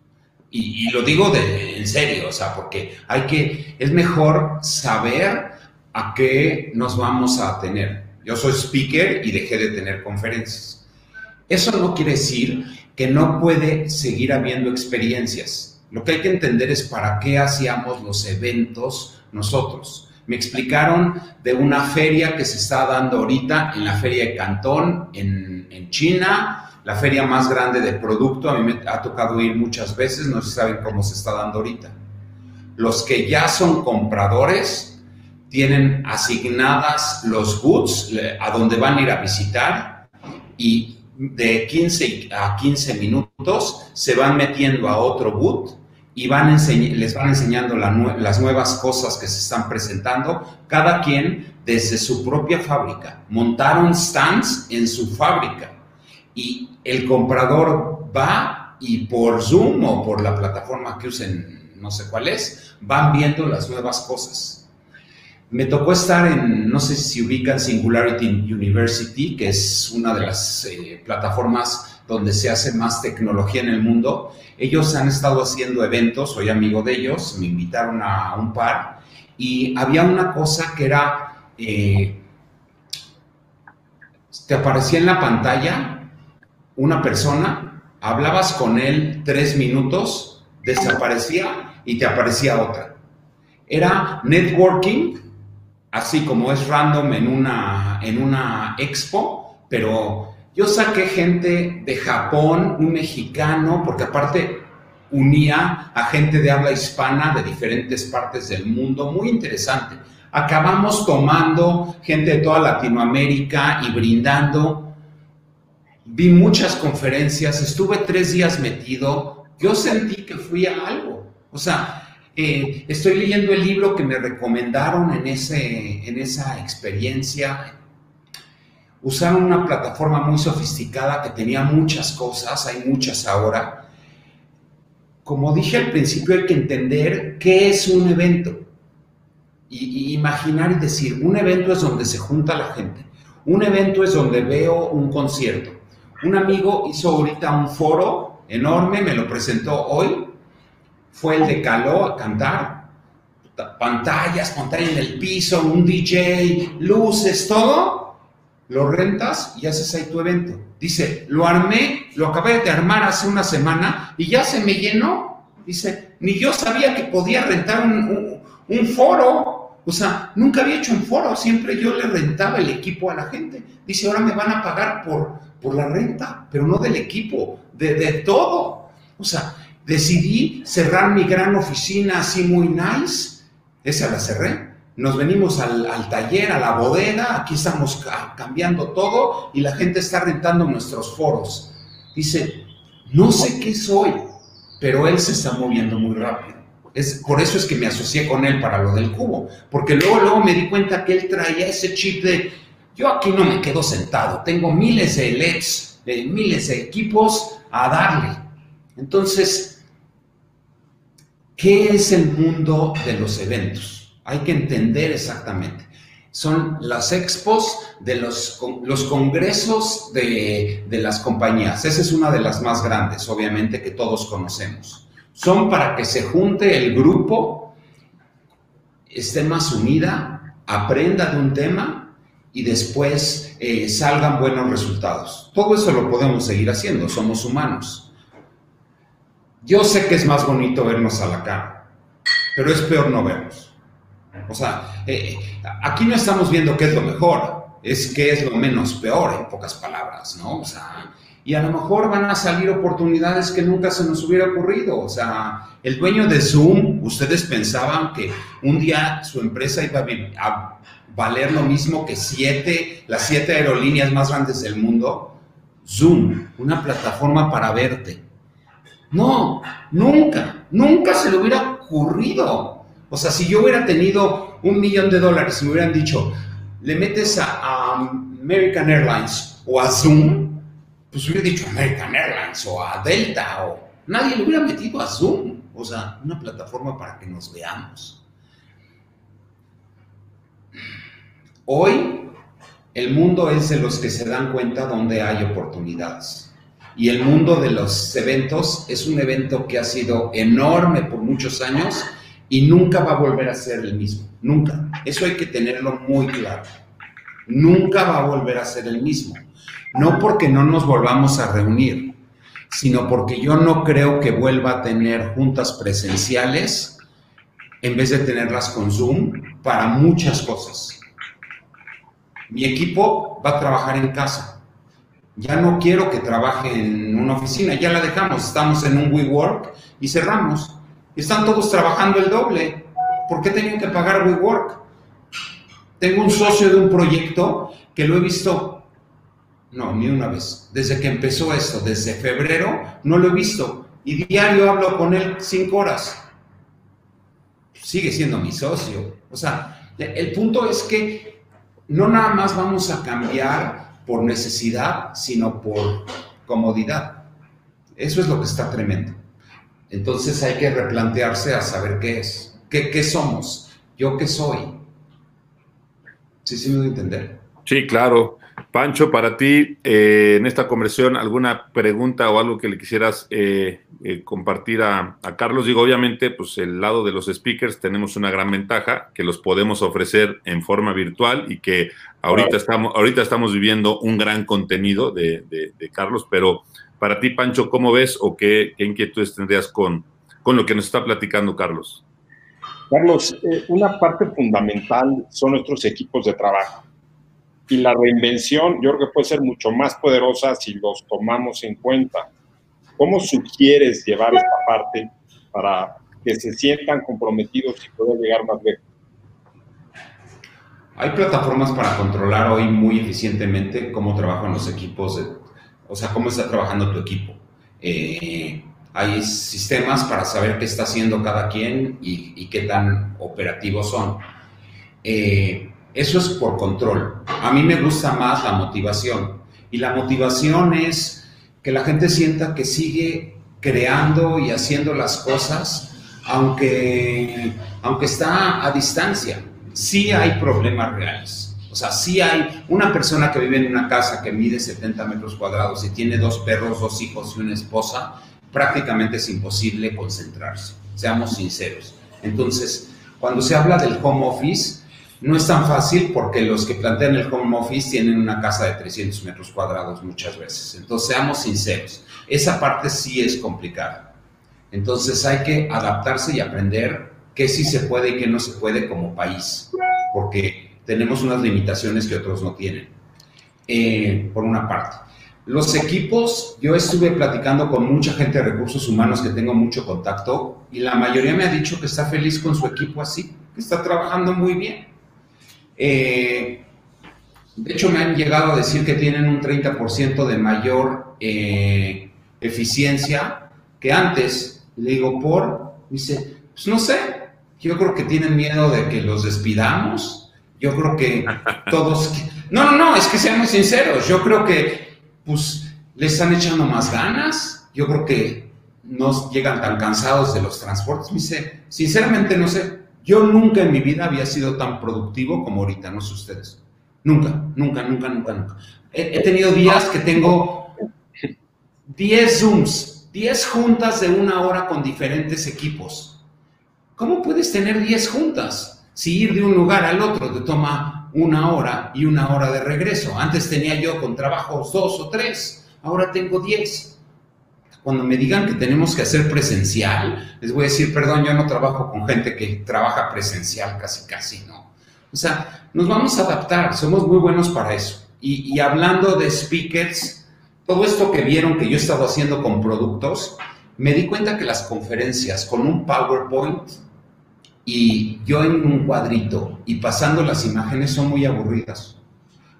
Y, lo digo en serio, o sea, porque hay que, es mejor saber a qué nos vamos a tener. Yo soy speaker y dejé de tener conferencias. Eso no quiere decir que no puede seguir habiendo experiencias. Lo que hay que entender es para qué hacíamos los eventos nosotros. Me explicaron de una feria que se está dando ahorita en la feria de Cantón, en, China, la feria más grande de producto. A mí me ha tocado ir muchas veces, no se saben cómo se está dando ahorita. Los que ya son compradores tienen asignadas los goods a donde van a ir a visitar y de 15 a 15 minutos se van metiendo a otro boot y van les van enseñando las nuevas cosas que se están presentando, cada quien desde su propia fábrica. Montaron stands en su fábrica y el comprador va y por Zoom o por la plataforma que usen, no sé cuál es, van viendo las nuevas cosas. Me tocó estar en, no sé si ubican Singularity University, que es una de las eh, plataformas donde se hace más tecnología en el mundo, ellos han estado haciendo eventos, soy amigo de ellos, me invitaron a un par y había una cosa que era, eh, te aparecía en la pantalla una persona, hablabas con él tres minutos, desaparecía y te aparecía otra. Era networking, así como es random en una, en una expo, pero yo saqué gente de Japón, un mexicano, porque aparte unía a gente de habla hispana de diferentes partes del mundo, muy interesante. Acabamos tomando gente de toda Latinoamérica y brindando. Vi muchas conferencias, estuve tres días metido, yo sentí que fui a algo. O sea, eh, estoy leyendo el libro que me recomendaron en, ese, en esa experiencia. Usaron una plataforma muy sofisticada que tenía muchas cosas, hay muchas ahora. Como dije al principio, hay que entender qué es un evento. Y, imaginar y decir, un evento es donde se junta la gente. Un evento es donde veo un concierto. Un amigo hizo ahorita un foro enorme, me lo presentó hoy, fue el de Caló a cantar. Pantallas, pantalla en el piso, un DJ, luces, todo. Lo rentas y haces ahí tu evento. Dice, lo armé, lo acabé de armar hace una semana y ya se me llenó. Dice, ni yo sabía que podía rentar un, un foro. O sea, nunca había hecho un foro, siempre yo le rentaba el equipo a la gente. Dice, ahora me van a pagar por, por la renta, pero no del equipo, de, de todo. O sea, Decidí cerrar mi gran oficina así muy nice. Esa la cerré. Nos venimos al, taller, a la bodega. Aquí estamos cambiando todo y la gente está rentando nuestros foros. Dice, no sé qué soy, pero él se está moviendo muy rápido. Es, por eso es que me asocié con él para lo del cubo. Porque luego, luego me di cuenta que él traía ese chip de, yo aquí no me quedo sentado. Tengo miles de LEDs, de miles de equipos a darle. Entonces, ¿qué es el mundo de los eventos? Hay que entender exactamente. Son las expos de los, los congresos de, de las compañías. Esa es una de las más grandes, obviamente, que todos conocemos. Son para que se junte el grupo, esté más unida, aprenda de un tema y después eh, salgan buenos resultados. Todo eso lo podemos seguir haciendo, somos humanos. Yo sé que es más bonito vernos a la cara, pero es peor no vernos. O sea, eh, aquí no estamos viendo qué es lo mejor, es qué es lo menos peor, en pocas palabras, ¿no? O sea, y a lo mejor van a salir oportunidades que nunca se nos hubiera ocurrido. O sea, el dueño de Zoom, ustedes pensaban que un día su empresa iba a valer lo mismo que siete, las siete aerolíneas más grandes del mundo. Zoom, una plataforma para verte no, nunca, nunca se le hubiera ocurrido. O sea, si yo hubiera tenido un millón de dólares y me hubieran dicho, le metes a, American Airlines o a Zoom, pues hubiera dicho American Airlines o a Delta o nadie le hubiera metido a Zoom. O sea, una plataforma para que nos veamos. Hoy el mundo es de los que se dan cuenta donde hay oportunidades. Y el mundo de los eventos es un evento que ha sido enorme por muchos años y nunca va a volver a ser el mismo. Nunca. Eso hay que tenerlo muy claro. Nunca va a volver a ser el mismo. No porque no nos volvamos a reunir, sino porque yo no creo que vuelva a tener juntas presenciales en vez de tenerlas con Zoom para muchas cosas. Mi equipo va a trabajar en casa ya no quiero que trabaje en una oficina, ya la dejamos, estamos en un WeWork y cerramos. Están todos trabajando el doble. ¿Por qué tenían que pagar WeWork? Tengo un socio de un proyecto que lo he visto, no, ni una vez. Desde que empezó esto, desde febrero, no lo he visto. Y diario hablo con él cinco horas. Sigue siendo mi socio. O sea, el punto es que no nada más vamos a cambiar por necesidad, sino por comodidad. Eso es lo que está tremendo. Entonces hay que replantearse a saber qué es, qué, qué somos, yo qué soy. ¿Sí, sí me voy a entender? Sí, claro. Pancho, para ti, eh, en esta conversación, ¿alguna pregunta o algo que le quisieras eh, eh, compartir a, Carlos? Digo, obviamente, pues el lado de los speakers tenemos una gran ventaja, que los podemos ofrecer en forma virtual y que ahorita, estamos, ahorita estamos viviendo un gran contenido de, Carlos, pero para ti, Pancho, ¿cómo ves o qué, qué inquietudes tendrías con, con lo que nos está platicando Carlos? Carlos, una parte fundamental son nuestros equipos de trabajo y la reinvención yo creo que puede ser mucho más poderosa si los tomamos en cuenta. ¿Cómo sugieres llevar esta parte para que se sientan comprometidos y poder llegar más lejos? Hay plataformas para controlar hoy muy eficientemente cómo trabajan los equipos, o sea, cómo está trabajando tu equipo. Eh, hay sistemas para saber qué está haciendo cada quien y, qué tan operativos son. Eh, eso es por control. A mí me gusta más la motivación. Y la motivación es que la gente sienta que sigue creando y haciendo las cosas, aunque, aunque está a distancia. Sí hay problemas reales. O sea, sí hay una persona que vive en una casa que mide 70 metros cuadrados y tiene dos perros, dos hijos y una esposa, prácticamente es imposible concentrarse, seamos sinceros. Entonces, cuando se habla del home office, no es tan fácil porque los que plantean el home office tienen una casa de 300 metros cuadrados muchas veces. Entonces, seamos sinceros, esa parte sí es complicada. Entonces, hay que adaptarse y aprender qué sí se puede y qué no se puede como país, porque tenemos unas limitaciones que otros no tienen, eh, por una parte. Los equipos, yo estuve platicando con mucha gente de recursos humanos que tengo mucho contacto y la mayoría me ha dicho que está feliz con su equipo así, que está trabajando muy bien. Eh, de hecho, me han llegado a decir que tienen un 30% de mayor eh, eficiencia que antes. Le digo, ¿por? Dice, pues no sé, yo creo que tienen miedo de que los despidamos. Yo creo que todos... No, no, no, es que seamos sinceros. Yo creo que, pues, les están echando más ganas. Yo creo que no llegan tan cansados de los transportes. Me dice, sinceramente no sé. Yo nunca en mi vida había sido tan productivo como ahorita, no sé ustedes. Nunca, nunca, nunca, nunca, nunca. He, tenido días que tengo 10 Zooms, 10 juntas de una hora con diferentes equipos. ¿Cómo puedes tener 10 juntas? Si ir de un lugar al otro te toma una hora y una hora de regreso. Antes tenía yo con trabajos dos o tres, ahora tengo 10 cuando me digan que tenemos que hacer presencial, les voy a decir, perdón, yo no trabajo con gente que trabaja presencial casi, casi, ¿no? O sea, nos vamos a adaptar, somos muy buenos para eso. Y, hablando de speakers, todo esto que vieron que yo he estado haciendo con productos, me di cuenta que las conferencias con un PowerPoint y yo en un cuadrito y pasando las imágenes son muy aburridas.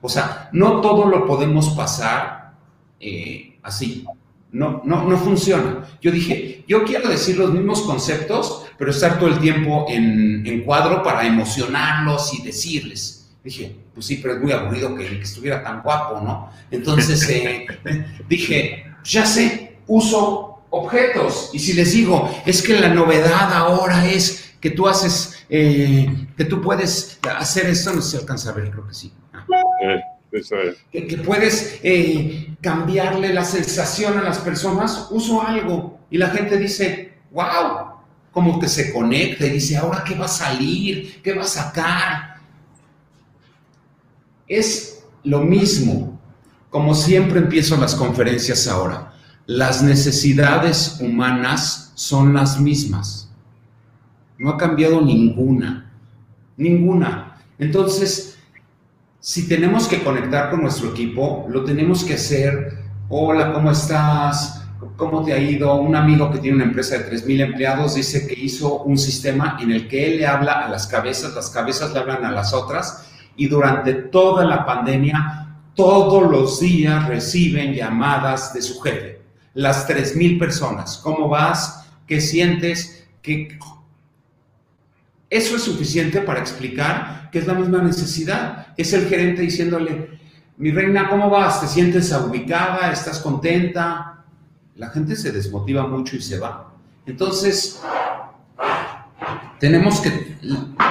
O sea, no todo lo podemos pasar eh, así. No, no, no funciona. Yo dije, yo quiero decir los mismos conceptos, pero estar todo el tiempo en, cuadro para emocionarlos y decirles. Dije, pues sí, pero es muy aburrido que, estuviera tan guapo, ¿no? Entonces eh, dije, ya sé, uso objetos. Y si les digo, es que la novedad ahora es que tú haces, eh, que tú puedes hacer esto, no se alcanza a ver, creo que sí. Ah. Eh, que, puedes eh, cambiarle la sensación a las personas, uso algo y la gente dice, wow, como que se conecta y dice, ahora qué va a salir, qué va a sacar. Es lo mismo, como siempre empiezo las conferencias ahora. Las necesidades humanas son las mismas. No ha cambiado ninguna, ninguna. Entonces, si tenemos que conectar con nuestro equipo, lo tenemos que hacer. Hola, ¿cómo estás? ¿Cómo te ha ido? Un amigo que tiene una empresa de 3.000 empleados dice que hizo un sistema en el que él le habla a las cabezas, las cabezas le hablan a las otras y durante toda la pandemia, todos los días reciben llamadas de su jefe. Las 3.000 personas. ¿Cómo vas? ¿Qué sientes? ¿Qué, eso es suficiente para explicar que es la misma necesidad. Es el gerente diciéndole, mi reina, ¿cómo vas? ¿Te sientes ubicada? ¿Estás contenta? La gente se desmotiva mucho y se va. Entonces, tenemos que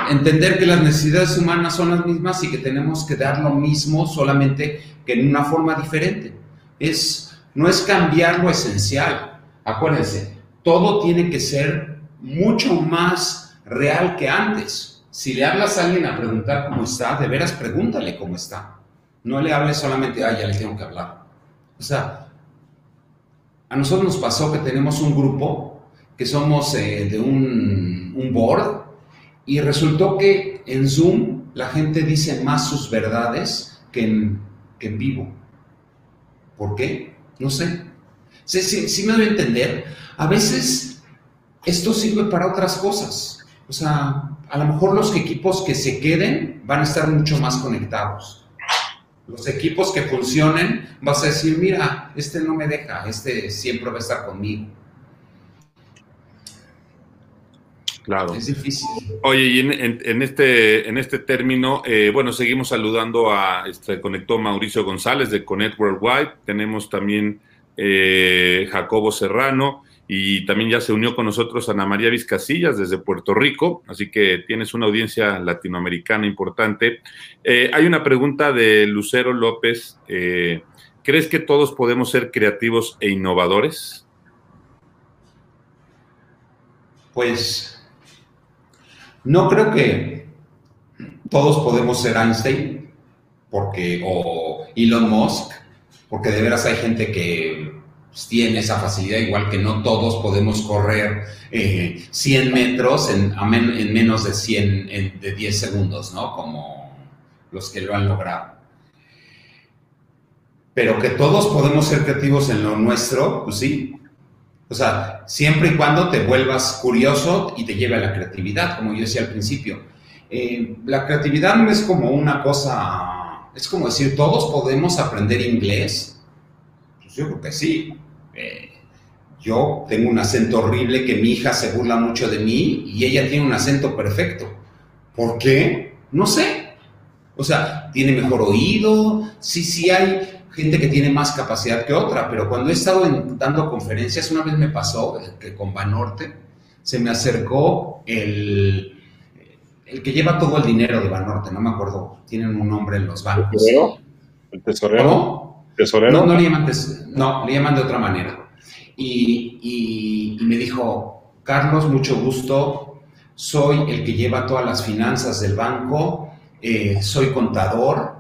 entender que las necesidades humanas son las mismas y que tenemos que dar lo mismo, solamente que en una forma diferente. Es, no es cambiar lo esencial. Acuérdense, todo tiene que ser mucho más real que antes. Si le hablas a alguien a preguntar cómo está, de veras pregúntale cómo está. No le hables solamente, ah, ya le tengo que hablar. O sea, a nosotros nos pasó que tenemos un grupo, que somos eh, de un, board, y resultó que en Zoom la gente dice más sus verdades que en, en vivo. ¿Por qué? No sé. Si me doy a entender, a veces esto sirve para otras cosas. O sea, a lo mejor los equipos que se queden van a estar mucho más conectados. Los equipos que funcionen, vas a decir, mira, este no me deja, este siempre va a estar conmigo. Claro. Es difícil. Oye, y en, en, en este, en este término, eh, bueno, seguimos saludando a, este, conectó Mauricio González de Connect Worldwide, tenemos también eh, Jacobo Serrano, y también ya se unió con nosotros Ana María Vizcasillas desde Puerto Rico, así que tienes una audiencia latinoamericana importante. Eh, hay una pregunta de Lucero López, ¿crees que todos podemos ser creativos e innovadores? Pues no creo que todos podemos ser Einstein porque, o Elon Musk, porque de veras hay gente que pues, tiene esa facilidad, igual que no todos podemos correr 100 eh, metros en, menos de 100, de 10 segundos, ¿no? Como los que lo han logrado. Pero que todos podemos ser creativos en lo nuestro, pues sí, o sea, siempre y cuando te vuelvas curioso y te lleve a la creatividad, como yo decía al principio. Eh, la creatividad no es como una cosa, es como decir, todos podemos aprender inglés. Yo creo que sí. Eh, yo tengo un acento horrible que mi hija se burla mucho de mí y ella tiene un acento perfecto. ¿Por qué? No sé. O sea, tiene mejor oído, sí, sí hay gente que tiene más capacidad que otra, pero cuando he estado dando conferencias, una vez me pasó que con Banorte se me acercó el, el que lleva todo el dinero de Banorte, no me acuerdo, tienen un nombre en los bancos. ¿El tesorero? ¿Cómo? No, no le llaman, no, le llaman de otra manera. Y, y me dijo, Carlos, mucho gusto, soy el que lleva todas las finanzas del banco, eh, soy contador,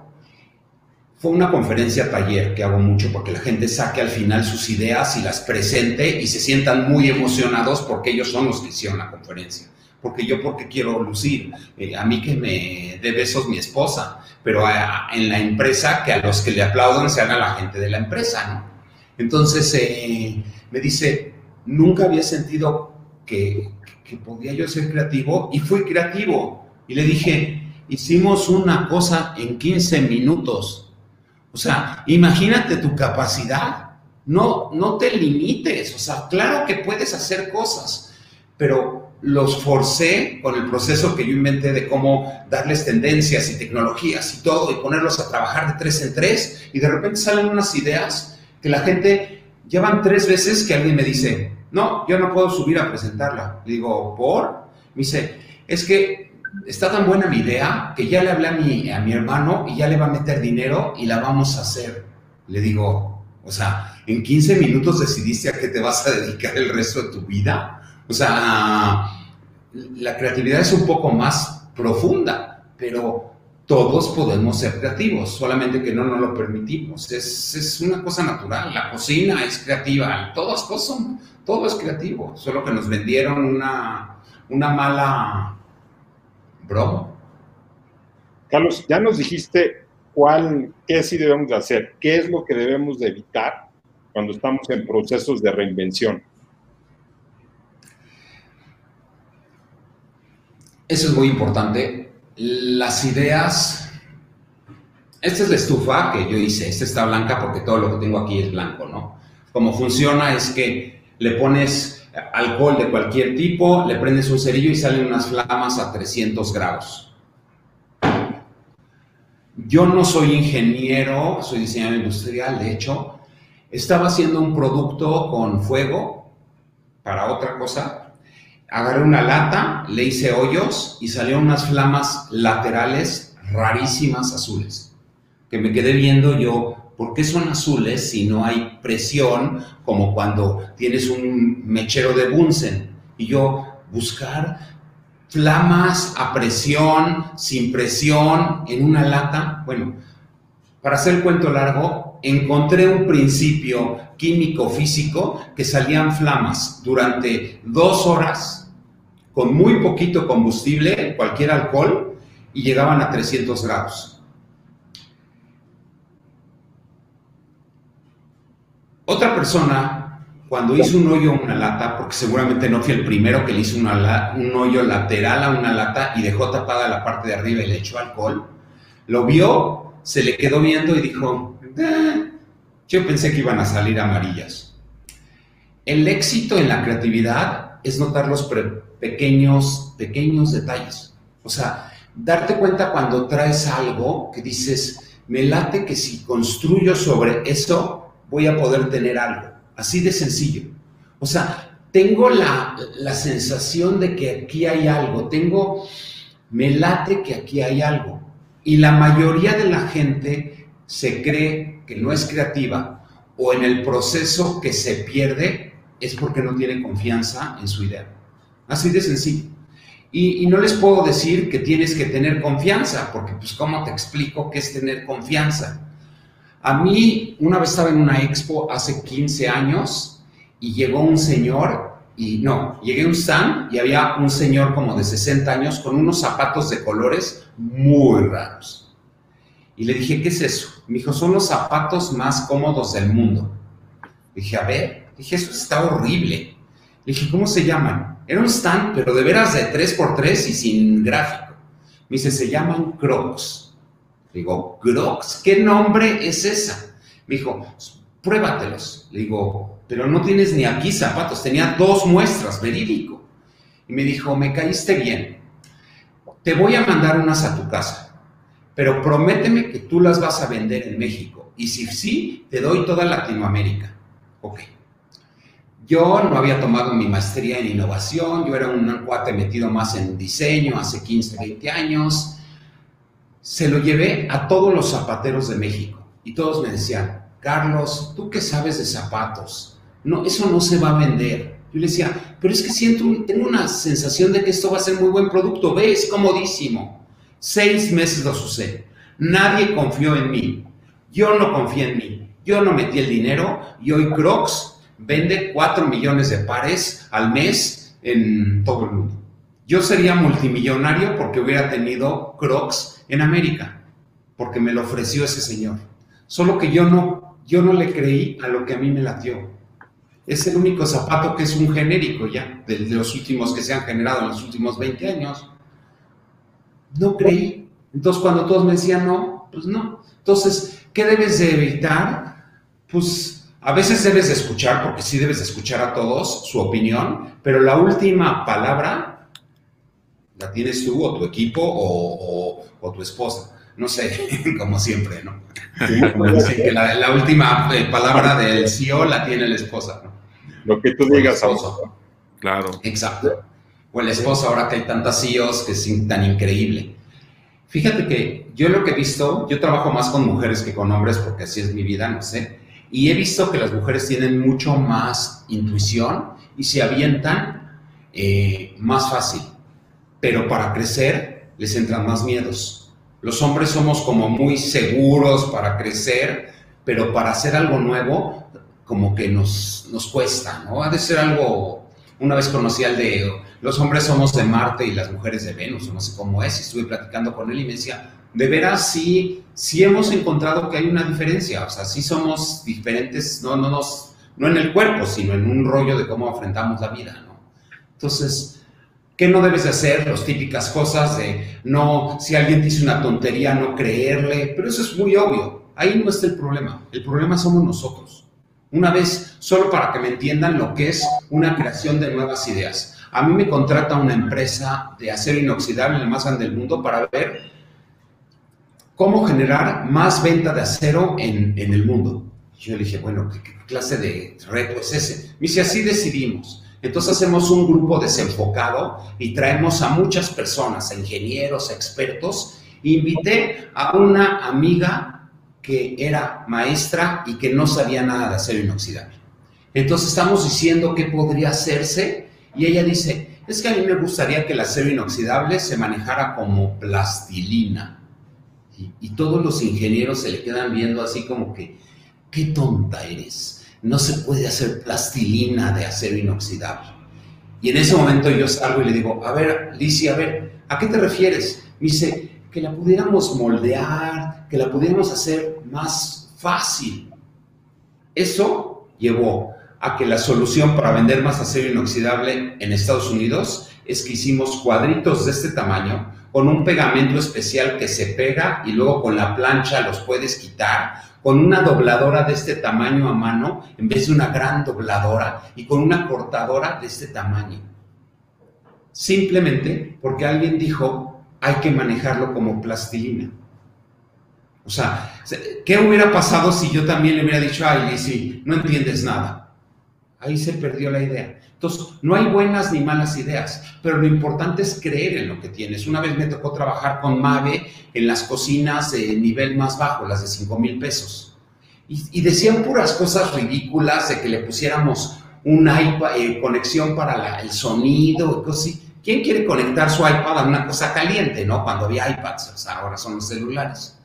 fue una conferencia taller que hago mucho porque la gente saque al final sus ideas y las presente y se sientan muy emocionados porque ellos son los que hicieron la conferencia. Porque yo porque quiero lucir, eh, a mí que me dé besos mi esposa, pero en la empresa que a los que le aplaudan sean a la gente de la empresa, ¿no? Entonces eh, me dice, nunca había sentido que, que podía yo ser creativo y fui creativo. Y le dije, hicimos una cosa en 15 minutos o sea, imagínate tu capacidad. No, no te limites. O sea, claro que puedes hacer cosas, pero los forcé con el proceso que yo inventé de cómo darles tendencias y tecnologías y todo y ponerlos a trabajar de tres en tres y de repente salen unas ideas que la gente llevan tres veces que alguien me dice, no, yo no puedo subir a presentarla. Le digo, ¿por? Me dice, es que está tan buena mi idea que ya le hablé a mi, a mi hermano y ya le va a meter dinero y la vamos a hacer. Le digo, o sea, en 15 minutos decidiste a qué te vas a dedicar el resto de tu vida. O sea, la creatividad es un poco más profunda, pero todos podemos ser creativos, solamente que no nos lo permitimos. Es, es una cosa natural. La cocina es creativa, todas cosas todo es creativo, solo que nos vendieron una, una mala Bro. Carlos, ya nos dijiste cuál, qué sí debemos de hacer, qué es lo que debemos de evitar cuando estamos en procesos de reinvención. Eso es muy importante. Las ideas, esta es la estufa que yo hice, esta está blanca porque todo lo que tengo aquí es blanco, ¿no? Como funciona es que le pones alcohol de cualquier tipo, le prendes un cerillo y salen unas flamas a 300 grados. Yo no soy ingeniero, soy diseñador industrial, de hecho, estaba haciendo un producto con fuego para otra cosa. Agarré una lata, le hice hoyos y salieron unas flamas laterales rarísimas azules, que me quedé viendo yo ¿Por qué son azules si no hay presión como cuando tienes un mechero de Bunsen? Y yo buscar flamas a presión, sin presión, en una lata. Bueno, para hacer el cuento largo, encontré un principio químico-físico que salían flamas durante dos horas con muy poquito combustible, cualquier alcohol, y llegaban a 300 grados. Otra persona, cuando hizo un hoyo a una lata, porque seguramente no fue el primero que le hizo un hoyo lateral a una lata y dejó tapada la parte de arriba y le echó alcohol, lo vio, se le quedó viendo y dijo, yo pensé que iban a salir amarillas. El éxito en la creatividad es notar los pequeños, pequeños detalles. O sea, darte cuenta cuando traes algo que dices, me late que si construyo sobre eso, voy a poder tener algo. Así de sencillo. O sea, tengo la, la sensación de que aquí hay algo, tengo, me late que aquí hay algo. Y la mayoría de la gente se cree que no es creativa o en el proceso que se pierde es porque no tiene confianza en su idea. Así de sencillo. Y, no les puedo decir que tienes que tener confianza, porque pues ¿cómo te explico qué es tener confianza? A mí, una vez estaba en una expo hace 15 años y llegó un señor, y no, llegué a un stand y había un señor como de 60 años con unos zapatos de colores muy raros. Y le dije, ¿qué es eso? Me dijo, son los zapatos más cómodos del mundo. dije, a ver, dije, eso está horrible. Le dije, ¿cómo se llaman? Era un stand, pero de veras de 3x3 y sin gráfico. Me dice, se llaman Crocs. digo, ¿Crocs? ¿Qué nombre es esa? Me dijo, pruébatelos. Le digo, pero no tienes ni aquí zapatos. Tenía dos muestras, verídico. Y me dijo, me caíste bien. Te voy a mandar unas a tu casa, pero prométeme que tú las vas a vender en México. Y si sí, te doy toda Latinoamérica. Ok. Yo no había tomado mi maestría en innovación, yo era un cuate metido más en diseño hace 15, 20 años. Se lo llevé a todos los zapateros de México y todos me decían, Carlos, ¿tú qué sabes de zapatos? No, eso no se va a vender. Yo le decía, pero es que siento, tengo una sensación de que esto va a ser muy buen producto, ve, es comodísimo. Seis meses lo sucede. Nadie confió en mí. Yo no confié en mí. Yo no metí el dinero y hoy Crocs vende 4 millones de pares al mes en todo el mundo. Yo sería multimillonario porque hubiera tenido Crocs en América, porque me lo ofreció ese señor. Solo que yo no, yo no le creí a lo que a mí me latió. Es el único zapato que es un genérico ya, de, los últimos que se han generado en los últimos 20 años. No creí. Entonces cuando todos me decían no, pues no. Entonces, ¿qué debes de evitar? Pues a veces debes escuchar, porque sí debes escuchar a todos su opinión, pero la última palabra la tienes tú o tu equipo o, tu esposa. No sé, como siempre, ¿no? que la, última eh, palabra del CEO la tiene la esposa, ¿no? Lo que tú digas, esposo. Claro. Exacto. O el esposo, ahora que hay tantas CEOs que es tan increíble. Fíjate que yo lo que he visto, yo trabajo más con mujeres que con hombres porque así es mi vida, no sé y he visto que las mujeres tienen mucho más intuición y se avientan eh, más fácil, pero para crecer les entran más miedos. Los hombres somos como muy seguros para crecer, pero para hacer algo nuevo como que nos, nos cuesta, ¿no? Ha de ser algo, una vez conocí al de, los hombres somos de Marte y las mujeres de Venus, no sé cómo es, y estuve platicando con él y me decía, de veras sí, sí hemos encontrado que hay una diferencia, o sea, sí somos diferentes, no, no, nos, no en el cuerpo, sino en un rollo de cómo enfrentamos la vida, ¿no? Entonces, ¿qué no debes de hacer? Las típicas cosas de, no, si alguien dice una tontería, no creerle, pero eso es muy obvio, ahí no está el problema, el problema somos nosotros. Una vez, solo para que me entiendan lo que es una creación de nuevas ideas. A mí me contrata una empresa de acero inoxidable, la más grande del mundo, para ver cómo generar más venta de acero en, el mundo. yo le dije, bueno, ¿qué, clase de reto es ese? Me dice, así decidimos. Entonces hacemos un grupo desenfocado y traemos a muchas personas, a ingenieros, a expertos. Invité a una amiga que era maestra y que no sabía nada de acero inoxidable. Entonces estamos diciendo qué podría hacerse y ella dice, es que a mí me gustaría que el acero inoxidable se manejara como plastilina. Y, todos los ingenieros se le quedan viendo así como que, qué tonta eres. No se puede hacer plastilina de acero inoxidable. Y en ese momento yo salgo y le digo, a ver, Licia, a ver, ¿a qué te refieres? Me dice, que la pudiéramos moldear, que la pudiéramos hacer más fácil. Eso llevó a que la solución para vender más acero inoxidable en Estados Unidos es que hicimos cuadritos de este tamaño con un pegamento especial que se pega y luego con la plancha los puedes quitar, con una dobladora de este tamaño a mano en vez de una gran dobladora y con una cortadora de este tamaño. simplemente porque alguien dijo hay que manejarlo como plastilina. O sea, ¿qué hubiera pasado si yo también le hubiera dicho, ay, Lizzy, no entiendes nada? Ahí se perdió la idea. Entonces, no hay buenas ni malas ideas, pero lo importante es creer en lo que tienes. Una vez me tocó trabajar con Mave en las cocinas de nivel más bajo, las de 5 mil pesos. Y, decían puras cosas ridículas de que le pusiéramos una iPad, eh, conexión para el sonido, cosas así. ¿Quién quiere conectar su iPad a una cosa caliente, no? Cuando había iPads, ahora son los celulares.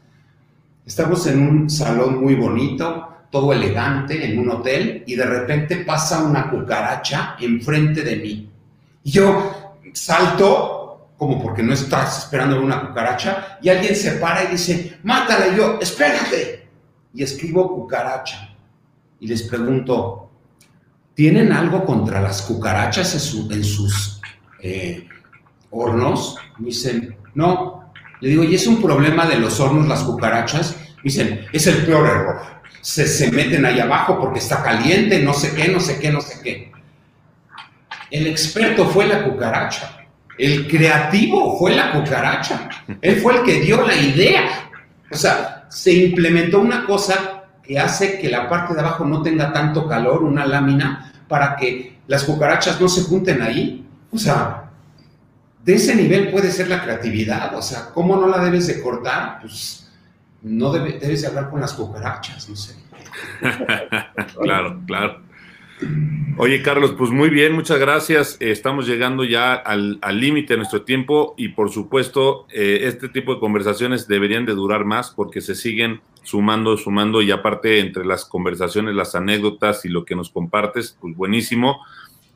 Estamos en un salón muy bonito, todo elegante, en un hotel, y de repente pasa una cucaracha enfrente de mí. Y yo salto, como porque no estás esperando una cucaracha, y alguien se para y dice, mátala, y yo, espérate. Y escribo cucaracha. Y les pregunto, ¿tienen algo contra las cucarachas en, sus eh, hornos? Me dicen, no, le digo, ¿y es un problema de los hornos las cucarachas? Dicen, es el peor error. Se, se meten ahí abajo porque está caliente, no sé qué, no sé qué, no sé qué. El experto fue la cucaracha. El creativo fue la cucaracha. Él fue el que dio la idea. O sea, se implementó una cosa que hace que la parte de abajo no tenga tanto calor, una lámina, para que las cucarachas no se junten ahí. O sea, de ese nivel puede ser la creatividad, o sea, ¿cómo no la debes de cortar? Pues no debes de hablar con las cucarachas, no sé. claro, claro. Oye, Carlos, pues muy bien, muchas gracias. Estamos llegando ya al límite de nuestro tiempo y por supuesto eh, este tipo de conversaciones deberían de durar más porque se siguen sumando, sumando y aparte entre las conversaciones, las anécdotas y lo que nos compartes, pues buenísimo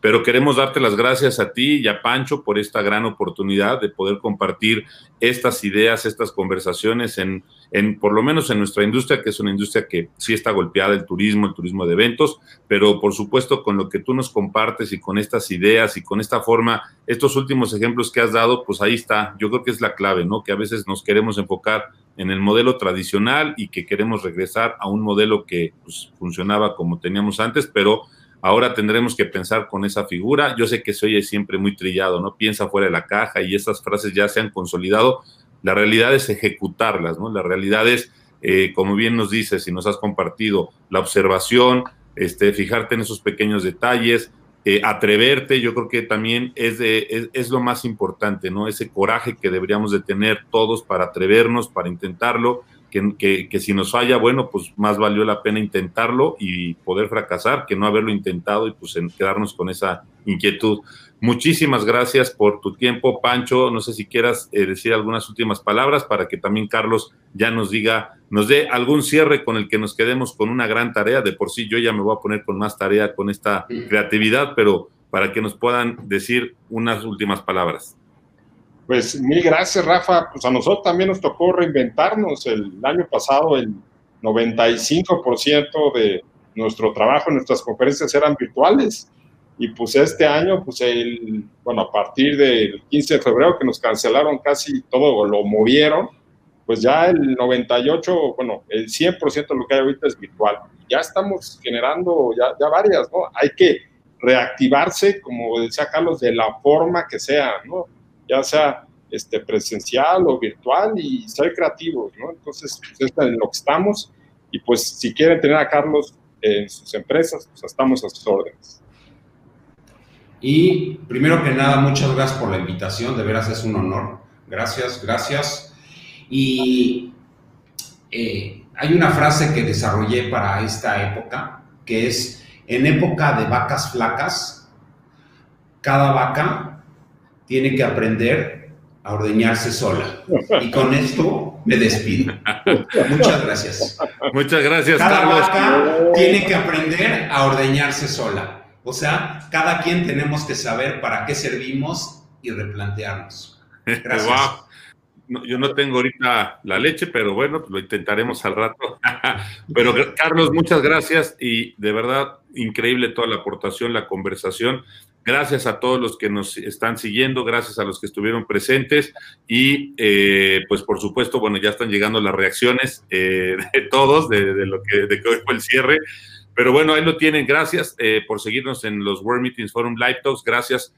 pero queremos darte las gracias a ti y a Pancho por esta gran oportunidad de poder compartir estas ideas, estas conversaciones en, en, por lo menos en nuestra industria, que es una industria que sí está golpeada, el turismo, el turismo de eventos, pero por supuesto con lo que tú nos compartes y con estas ideas y con esta forma, estos últimos ejemplos que has dado, pues ahí está, yo creo que es la clave, ¿no? Que a veces nos queremos enfocar en el modelo tradicional y que queremos regresar a un modelo que pues, funcionaba como teníamos antes, pero Ahora tendremos que pensar con esa figura. Yo sé que se oye siempre muy trillado, ¿no? Piensa fuera de la caja y esas frases ya se han consolidado. La realidad es ejecutarlas, ¿no? La realidad es, eh, como bien nos dices y nos has compartido, la observación, este, fijarte en esos pequeños detalles, eh, atreverte, yo creo que también es, de, es, lo más importante, ¿no? Ese coraje que deberíamos de tener todos para atrevernos, para intentarlo, que, que, si nos falla, bueno, pues más valió la pena intentarlo y poder fracasar que no haberlo intentado y pues quedarnos con esa inquietud. Muchísimas gracias por tu tiempo, Pancho. No sé si quieras eh, decir algunas últimas palabras para que también Carlos ya nos diga, nos dé algún cierre con el que nos quedemos con una gran tarea. De por sí yo ya me voy a poner con más tarea con esta creatividad, pero para que nos puedan decir unas últimas palabras. Pues mil gracias, Rafa. Pues a nosotros también nos tocó reinventarnos. El año pasado el 95% de nuestro trabajo, nuestras conferencias eran virtuales. Y pues este año, pues el, bueno, a partir del 15 de febrero que nos cancelaron casi todo, lo movieron, pues ya el 98, bueno, el 100% de lo que hay ahorita es virtual. Ya estamos generando ya, ya varias, ¿no? Hay que reactivarse, como decía Carlos, de la forma que sea, ¿no? Ya sea este, presencial o virtual y ser creativos, ¿no? Entonces, pues, es en lo que estamos y pues si quieren tener a Carlos en sus empresas, pues estamos a sus órdenes. Y primero que nada, muchas gracias por la invitación, de veras es un honor. Gracias, gracias. Y eh, hay una frase que desarrollé para esta época, que es, en época de vacas flacas, cada vaca tiene que aprender a ordeñarse sola. Y con esto me despido. Muchas gracias. Muchas gracias, cada Vaca tiene que aprender a ordeñarse sola. O sea, cada quien tenemos que saber para qué servimos y replantearnos. Gracias. Yo no tengo ahorita la leche, pero bueno, lo intentaremos al rato. pero Carlos, muchas gracias y de verdad increíble toda la aportación, la conversación. Gracias a todos los que nos están siguiendo, gracias a los que estuvieron presentes y eh, pues por supuesto, bueno, ya están llegando las reacciones eh, de todos de, lo que, de hoy fue el cierre. Pero bueno, ahí lo tienen. Gracias eh, por seguirnos en los World Meetings Forum Live Talks. Gracias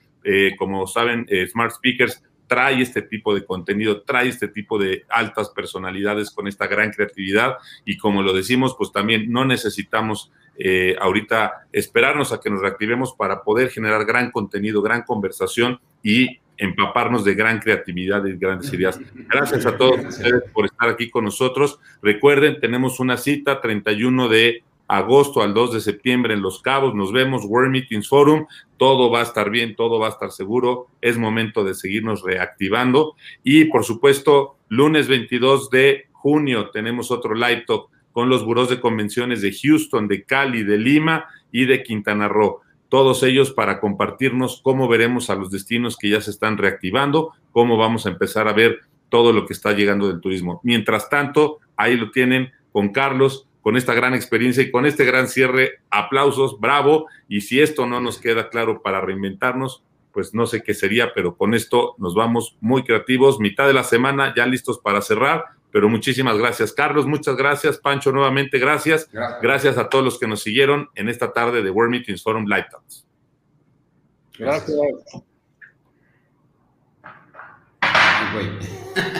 como saben, Smart Speakers trae este tipo de contenido, trae este tipo de altas personalidades con esta gran creatividad y como lo decimos, pues también no necesitamos eh, ahorita esperarnos a que nos reactivemos para poder generar gran contenido, gran conversación y empaparnos de gran creatividad y grandes ideas. Gracias a todos ustedes por estar aquí con nosotros. Recuerden, tenemos una cita 31 de agosto al 2 de septiembre en Los Cabos. Nos vemos, World Meetings Forum. Todo va a estar bien, todo va a estar seguro. Es momento de seguirnos reactivando. Y por supuesto, lunes 22 de junio tenemos otro live talk con los buros de convenciones de Houston, de Cali, de Lima y de Quintana Roo. Todos ellos para compartirnos cómo veremos a los destinos que ya se están reactivando, cómo vamos a empezar a ver todo lo que está llegando del turismo. Mientras tanto, ahí lo tienen con Carlos con esta gran experiencia y con este gran cierre. Aplausos, bravo. Y si esto no nos queda claro para reinventarnos, pues no sé qué sería, pero con esto nos vamos muy creativos. Mitad de la semana ya listos para cerrar, pero muchísimas gracias. Carlos, muchas gracias. Pancho, nuevamente gracias. Gracias, a todos los que nos siguieron en esta tarde de World Meetings Forum Live Talks. Gracias.